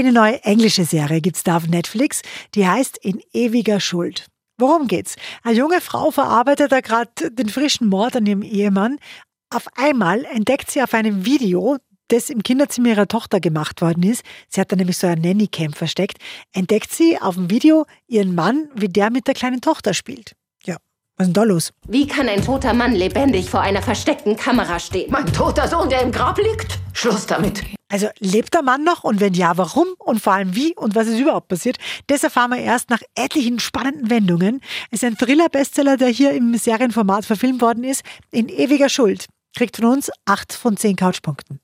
Eine neue englische Serie gibt's da auf Netflix, die heißt In ewiger Schuld. Worum geht's? Eine junge Frau verarbeitet da gerade den frischen Mord an ihrem Ehemann. Auf einmal entdeckt sie auf einem Video, das im Kinderzimmer ihrer Tochter gemacht worden ist, sie hat da nämlich so ein Nannycam versteckt, entdeckt sie auf dem Video ihren Mann, wie der mit der kleinen Tochter spielt. Ja, was ist denn da los? Wie kann ein toter Mann lebendig vor einer versteckten Kamera stehen? Mein toter Sohn, der im Grab liegt? Schluss damit. Also lebt der Mann noch und wenn ja, warum und vor allem wie und was ist überhaupt passiert? Das erfahren wir erst nach etlichen spannenden Wendungen. Es ist ein Thriller-Bestseller, der hier im Serienformat verfilmt worden ist, in ewiger Schuld. Kriegt von uns 8 von 10 Couchpunkten.